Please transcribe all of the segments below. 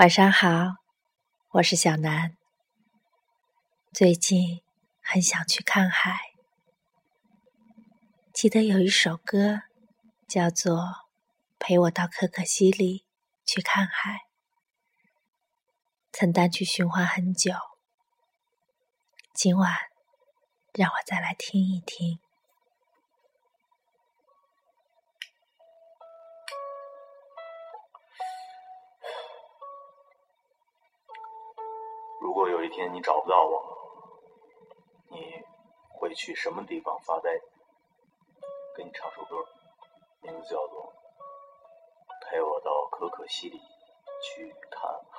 晚上好，我是小南。最近很想去看海，记得有一首歌叫做《陪我到可可西里去看海》，曾单曲循环很久。今晚让我再来听一听。如果有一天你找不到我，你会去什么地方发呆？给你唱首歌，名字叫做《陪我到可可西里去看海》。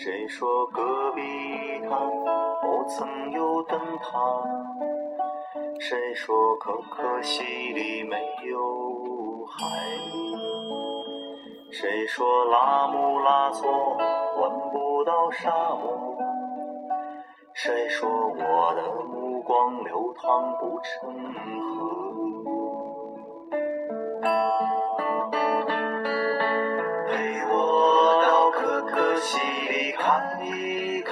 谁说戈壁滩？不曾有灯塔，谁说可可西里没有海？谁说拉姆拉措闻不到沙漠？谁说我的目光流淌不成河？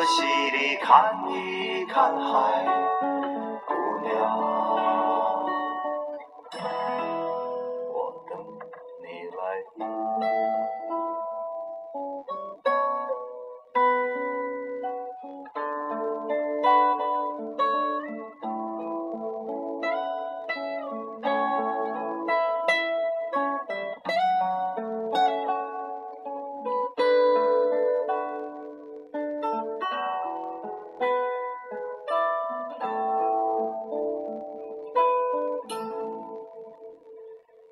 可可西里看一看海，姑娘，我等你来。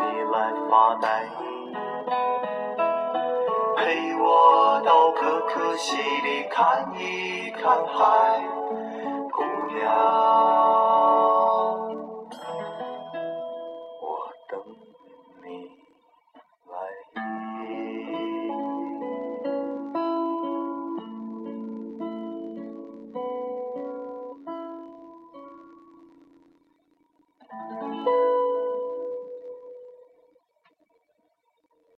你来发呆。陪我到可可西里看一看海，姑娘。